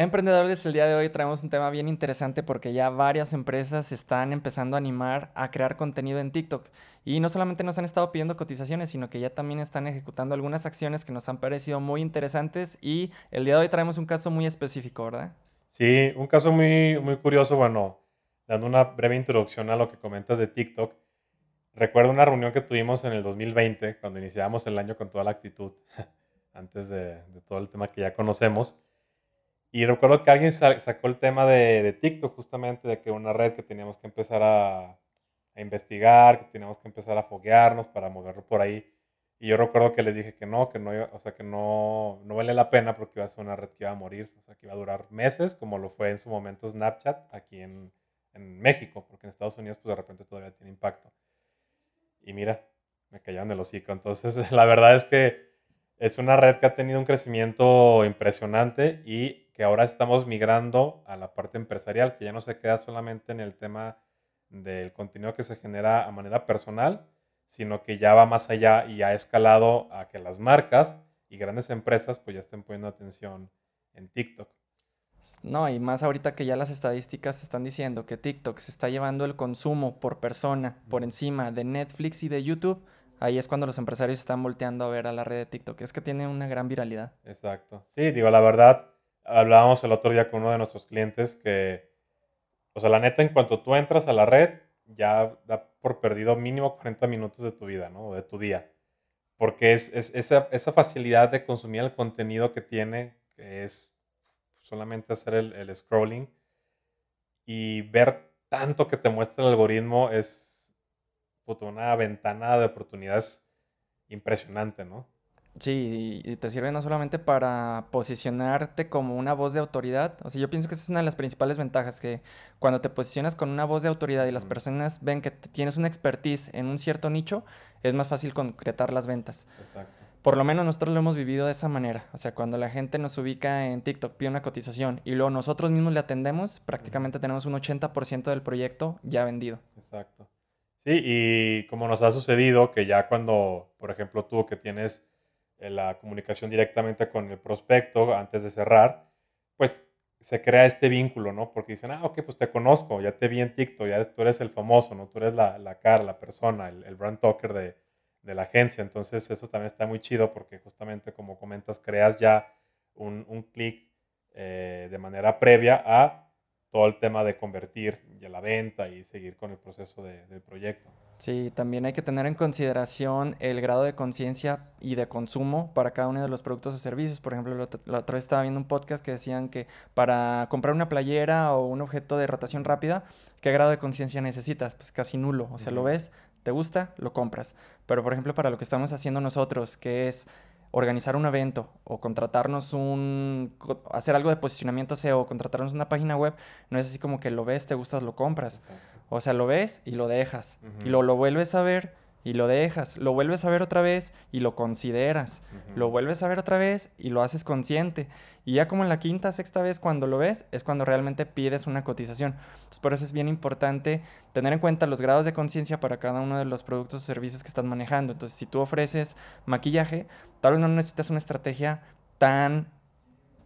Emprendedores, el día de hoy traemos un tema bien interesante porque ya varias empresas están empezando a animar a crear contenido en TikTok. Y no solamente nos han estado pidiendo cotizaciones, sino que ya también están ejecutando algunas acciones que nos han parecido muy interesantes. Y el día de hoy traemos un caso muy específico, ¿verdad? Sí, un caso muy, muy curioso. Bueno, dando una breve introducción a lo que comentas de TikTok. Recuerdo una reunión que tuvimos en el 2020, cuando iniciamos el año con toda la actitud, antes de, de todo el tema que ya conocemos. Y recuerdo que alguien sacó el tema de, TikTok, justamente, de que una red que teníamos que empezar a, investigar, que teníamos que empezar a foguearnos para moverlo por ahí. Y yo recuerdo que les dije que no, que no, o sea, que no, no vale la pena porque iba a ser una red que iba a morir, o sea, que iba a durar meses, como lo fue en su momento Snapchat aquí en, en México, porque en Estados Unidos, pues de repente todavía tiene impacto. Y mira, me callaron el hocico. Entonces, la verdad es que es una red que ha tenido un crecimiento impresionante y que ahora estamos migrando a la parte empresarial, que ya no se queda solamente en el tema del contenido que se genera a manera personal, sino que ya va más allá y ha escalado a que las marcas y grandes empresas pues ya estén poniendo atención en TikTok. No, y más ahorita que ya las estadísticas están diciendo que TikTok se está llevando el consumo por persona por encima de Netflix y de YouTube, ahí es cuando los empresarios están volteando a ver a la red de TikTok. Es que tiene una gran viralidad. Exacto. Sí, digo, la verdad, hablábamos el otro día con uno de nuestros clientes que, o sea, la neta, en cuanto tú entras a la red, ya da por perdido mínimo 40 minutos de tu vida, ¿no? O de tu día. Porque es, esa, esa, facilidad de consumir el contenido que tiene, que es solamente hacer el, scrolling y ver tanto que te muestra el algoritmo, es una ventana de oportunidades impresionante, ¿no? Sí, y te sirve no solamente para posicionarte como una voz de autoridad, o sea, yo pienso que esa es una de las principales ventajas, que cuando te posicionas con una voz de autoridad y las personas ven que tienes una expertise en un cierto nicho, es más fácil concretar las ventas. Exacto. Por lo menos nosotros lo hemos vivido de esa manera, o sea, cuando la gente nos ubica en TikTok, pide una cotización y luego nosotros mismos le atendemos, prácticamente tenemos un 80% del proyecto ya vendido. Exacto. Sí, y como nos ha sucedido que ya cuando, por ejemplo, tú que tienes la comunicación directamente con el prospecto antes de cerrar, pues se crea este vínculo, ¿no? Porque dicen, ah, ok, pues te conozco, ya te vi en TikTok, ya tú eres el famoso, ¿no? Tú eres la, la cara, la persona, el, brand talker de, de, la agencia. Entonces eso también está muy chido porque justamente como comentas, creas ya un, un clic eh, de manera previa a todo el tema de convertir y la venta y seguir con el proceso de, del proyecto. Sí, también hay que tener en consideración el grado de conciencia y de consumo para cada uno de los productos o servicios. Por ejemplo, la otra vez estaba viendo un podcast que decían que para comprar una playera o un objeto de rotación rápida, ¿qué grado de conciencia necesitas? Pues casi nulo. O sea, lo ves, te gusta, lo compras. Pero, por ejemplo, para lo que estamos haciendo nosotros, que es organizar un evento o contratarnos un, hacer algo de posicionamiento SEO o contratarnos una página web, no es así como que lo ves, te gustas, lo compras. O sea, lo ves y lo dejas. Y lo, lo vuelves a ver y lo dejas. Lo vuelves a ver otra vez y lo consideras. Lo vuelves a ver otra vez y lo haces consciente. Y ya como en la quinta, sexta vez cuando lo ves, es cuando realmente pides una cotización. Entonces, por eso es bien importante tener en cuenta los grados de conciencia para cada uno de los productos o servicios que estás manejando. Entonces, si tú ofreces maquillaje, tal vez no necesitas una estrategia tan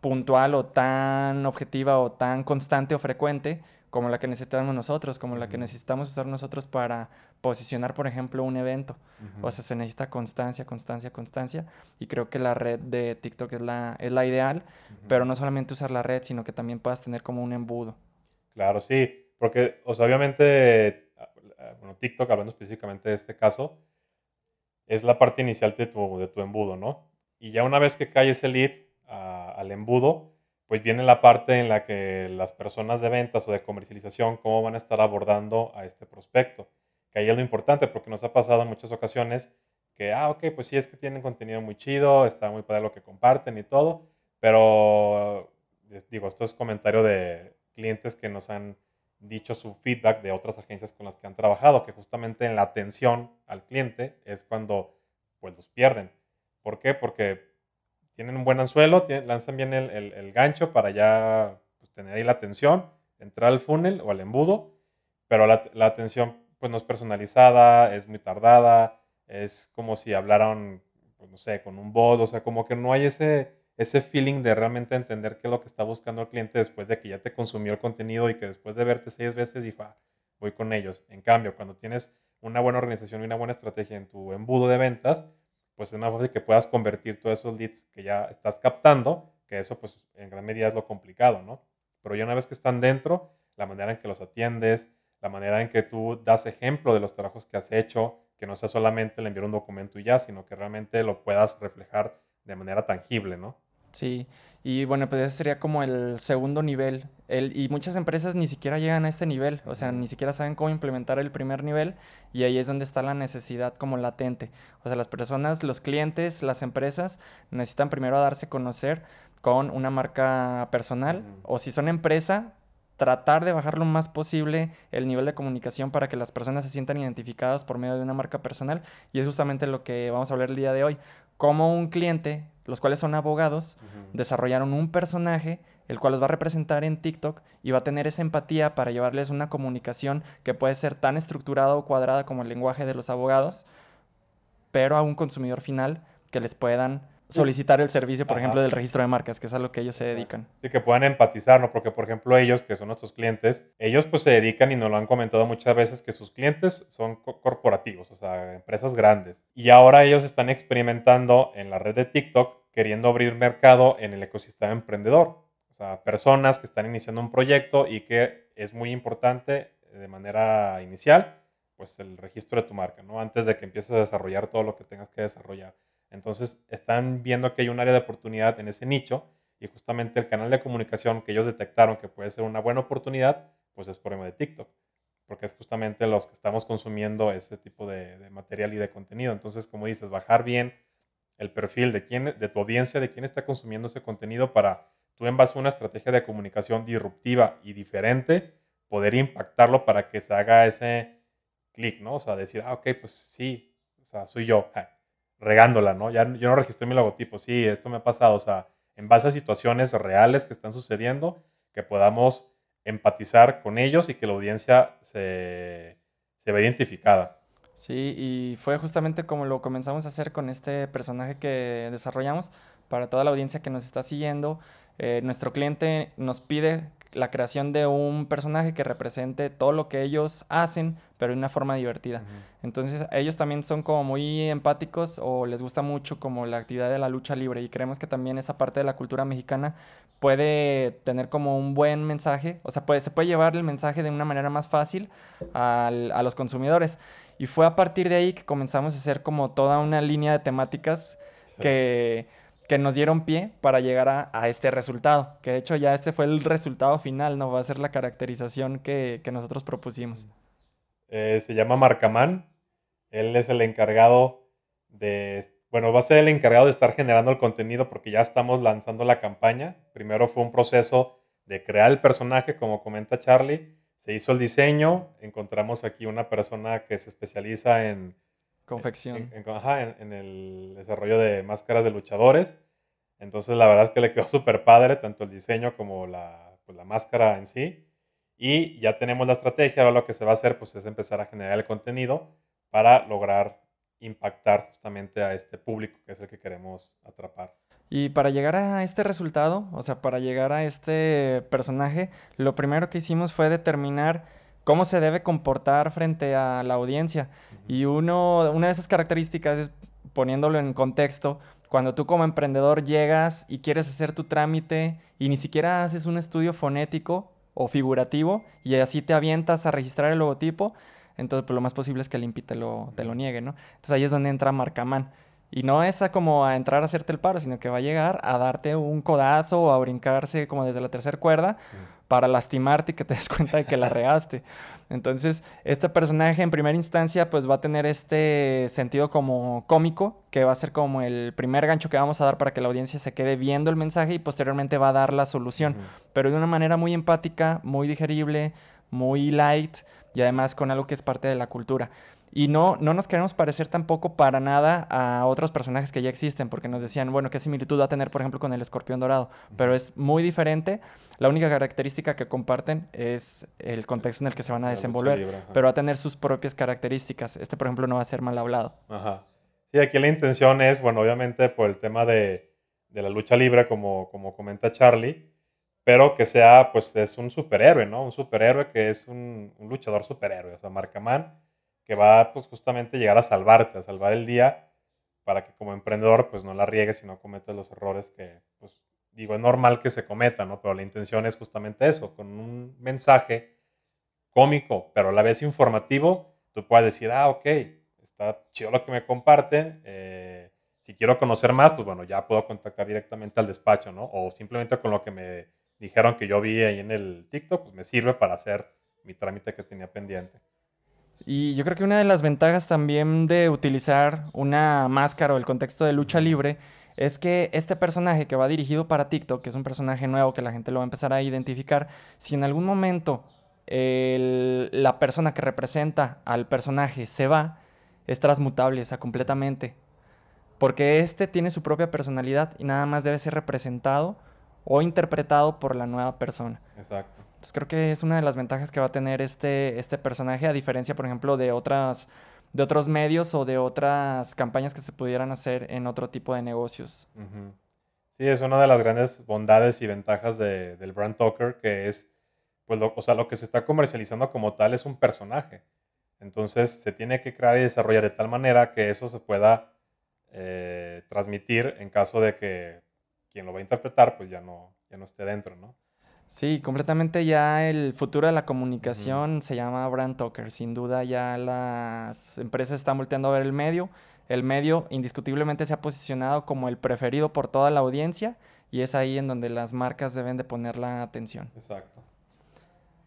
puntual o tan objetiva o tan constante o frecuente como la que necesitamos nosotros, como la que necesitamos usar nosotros para posicionar, por ejemplo, un evento. O sea, se necesita constancia, constancia, constancia. Y creo que la red de TikTok es la, es la ideal, pero no solamente usar la red, sino que también puedas tener como un embudo. Claro, sí, porque, o sea, obviamente, ah, bueno, TikTok, hablando específicamente de este caso, es la parte inicial de tu, de tu embudo, ¿no? Y ya una vez que cae ese lead ah, al embudo, pues viene la parte en la que las personas de ventas o de comercialización, cómo van a estar abordando a este prospecto. Que ahí es lo importante, porque nos ha pasado en muchas ocasiones que, ah, ok, pues sí, es que tienen contenido muy chido, está muy padre lo que comparten y todo, pero, digo, esto es comentario de clientes que nos han dicho su feedback de otras agencias con las que han trabajado, que justamente en la atención al cliente es cuando, pues, los pierden. ¿Por qué? Porque tienen un buen anzuelo, lanzan bien el, gancho para ya pues, tener ahí la atención, entrar al funnel o al embudo, pero la, atención pues no es personalizada, es muy tardada, es como si hablaran, pues, no sé, con un bot, o sea, como que no hay ese, ese feeling de realmente entender qué es lo que está buscando el cliente después de que ya te consumió el contenido y que después de verte seis veces dijo, ah, voy con ellos. En cambio, cuando tienes una buena organización y una buena estrategia en tu embudo de ventas, pues es más fácil que puedas convertir todos esos leads que ya estás captando, que eso pues en gran medida es lo complicado, ¿no? Pero ya una vez que están dentro, la manera en que los atiendes, la manera en que tú das ejemplo de los trabajos que has hecho, que no sea solamente el enviar un documento y ya, sino que realmente lo puedas reflejar de manera tangible, ¿no? Sí, y bueno, pues ese sería como el segundo nivel. El, y muchas empresas ni siquiera llegan a este nivel, o sea, ni siquiera saben cómo implementar el primer nivel y ahí es donde está la necesidad como latente. O sea, las personas, los clientes, las empresas necesitan primero darse a conocer con una marca personal o si son empresa, tratar de bajar lo más posible el nivel de comunicación para que las personas se sientan identificadas por medio de una marca personal y es justamente lo que vamos a hablar el día de hoy. Cómo un cliente los cuales son abogados, desarrollaron un personaje el cual los va a representar en TikTok y va a tener esa empatía para llevarles una comunicación que puede ser tan estructurada o cuadrada como el lenguaje de los abogados, pero a un consumidor final que les puedan solicitar el servicio, por ejemplo, del registro de marcas, que es a lo que ellos se dedican. Sí, que puedan empatizar, ¿no? Porque, por ejemplo, ellos, que son nuestros clientes, ellos pues se dedican, y nos lo han comentado muchas veces, que sus clientes son corporativos, o sea, empresas grandes. Y ahora ellos están experimentando en la red de TikTok, queriendo abrir mercado en el ecosistema emprendedor. O sea, personas que están iniciando un proyecto y que es muy importante de manera inicial, pues el registro de tu marca, ¿no? Antes de que empieces a desarrollar todo lo que tengas que desarrollar. Entonces están viendo que hay un área de oportunidad en ese nicho y justamente el canal de comunicación que ellos detectaron que puede ser una buena oportunidad, pues es por medio de TikTok, porque es justamente los que estamos consumiendo ese tipo de, material y de contenido. Entonces, como dices, bajar bien el perfil de, quién, de tu audiencia, de quién está consumiendo ese contenido para tú en base a una estrategia de comunicación disruptiva y diferente, poder impactarlo para que se haga ese clic, ¿no? O sea, decir, ah, ok, pues sí, o sea, soy yo regándola, ¿no? Ya yo no registré mi logotipo, sí, esto me ha pasado, o sea, en base a situaciones reales que están sucediendo, que podamos empatizar con ellos y que la audiencia se, se vea identificada. Sí, y fue justamente como lo comenzamos a hacer con este personaje que desarrollamos para toda la audiencia que nos está siguiendo. Eh, nuestro cliente nos pide la creación de un personaje que represente todo lo que ellos hacen, pero de una forma divertida. Entonces, ellos también son como muy empáticos o les gusta mucho como la actividad de la lucha libre y creemos que también esa parte de la cultura mexicana puede tener como un buen mensaje, o sea, puede, se puede llevar el mensaje de una manera más fácil a los consumidores. Y fue a partir de ahí que comenzamos a hacer como toda una línea de temáticas que que nos dieron pie para llegar a, este resultado. Que de hecho ya este fue el resultado final, ¿no? Va a ser la caracterización que, nosotros propusimos. Eh, se llama Marcamán. Él es el encargado de, bueno, va a ser el encargado de estar generando el contenido porque ya estamos lanzando la campaña. Primero fue un proceso de crear el personaje, como comenta Charlie. Se hizo el diseño, encontramos aquí una persona que se especializa en Confección. En, el desarrollo de máscaras de luchadores. Entonces, la verdad es que le quedó súper padre, tanto el diseño como la, pues, la máscara en sí. Y ya tenemos la estrategia, ahora lo que se va a hacer pues, es empezar a generar el contenido para lograr impactar justamente a este público que es el que queremos atrapar. Y para llegar a este resultado, o sea, para llegar a este personaje, lo primero que hicimos fue determinar cómo se debe comportar frente a la audiencia. Y uno, una de esas características es, poniéndolo en contexto, cuando tú como emprendedor llegas y quieres hacer tu trámite y ni siquiera haces un estudio fonético o figurativo y así te avientas a registrar el logotipo, entonces pues, lo más posible es que el INPI te lo, te lo niegue, ¿no? Entonces ahí es donde entra Marcaman. Y no es a como a entrar a hacerte el paro, sino que va a llegar a darte un codazo o a brincarse como desde la tercera cuerda para lastimarte y que te des cuenta de que la regaste. Entonces, este personaje en primera instancia pues va a tener este sentido como cómico, que va a ser como el primer gancho que vamos a dar para que la audiencia se quede viendo el mensaje y posteriormente va a dar la solución, pero de una manera muy empática, muy digerible, muy light y además con algo que es parte de la cultura. Y no, no nos queremos parecer tampoco para nada a otros personajes que ya existen, porque nos decían, bueno, ¿qué similitud va a tener, por ejemplo, con el escorpión dorado? Pero es muy diferente. La única característica que comparten es el contexto en el que se van a desenvolver, pero va a tener sus propias características. Este, por ejemplo, no va a ser mal hablado. Ajá. Sí, aquí la intención es, bueno, obviamente por el tema de, de la lucha libre, como, como comenta Charlie, pero que sea, pues es un superhéroe, ¿no? Un superhéroe que es un, un luchador superhéroe, o sea, Marcaman, que va pues justamente llegar a salvarte, a salvar el día, para que como emprendedor pues no la riegues y no cometas los errores que, pues digo, es normal que se cometan, ¿no? Pero la intención es justamente eso, con un mensaje cómico, pero a la vez informativo, tú puedes decir, ah, ok, está chido lo que me comparten, eh, si quiero conocer más, pues bueno, ya puedo contactar directamente al despacho, ¿no? O simplemente con lo que me dijeron que yo vi ahí en el TikTok, pues me sirve para hacer mi trámite que tenía pendiente. Y yo creo que una de las ventajas también de utilizar una máscara o el contexto de lucha libre es que este personaje que va dirigido para TikTok, que es un personaje nuevo que la gente lo va a empezar a identificar, si en algún momento la persona que representa al personaje se va, es transmutable, o sea, completamente. Porque este tiene su propia personalidad y nada más debe ser representado o interpretado por la nueva persona. Exacto. Entonces creo que es una de las ventajas que va a tener este, este personaje, a diferencia, por ejemplo, de otras de otros medios o de otras campañas que se pudieran hacer en otro tipo de negocios. Sí, es una de las grandes bondades y ventajas de, del brand talker, que es, pues, lo, o sea, lo que se está comercializando como tal es un personaje. Entonces, se tiene que crear y desarrollar de tal manera que eso se pueda eh, transmitir en caso de que quien lo va a interpretar, pues ya no, ya no esté dentro, ¿no? Sí, completamente ya el futuro de la comunicación se llama brand talker. Sin duda ya las empresas están volteando a ver el medio. El medio indiscutiblemente se ha posicionado como el preferido por toda la audiencia y es ahí en donde las marcas deben de poner la atención. Exacto.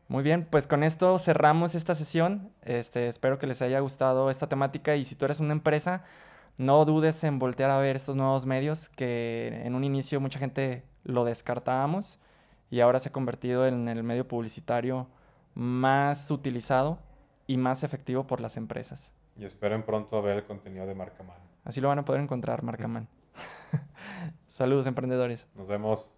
Muy bien, pues con esto cerramos esta sesión. Este, espero que les haya gustado esta temática y si tú eres una empresa, no dudes en voltear a ver estos nuevos medios que en un inicio mucha gente lo descartábamos y ahora se ha convertido en el medio publicitario más utilizado y más efectivo por las empresas. Y esperen pronto ver el contenido de Marcaman. Así lo van a poder encontrar, Marcaman. Saludos, emprendedores. Nos vemos.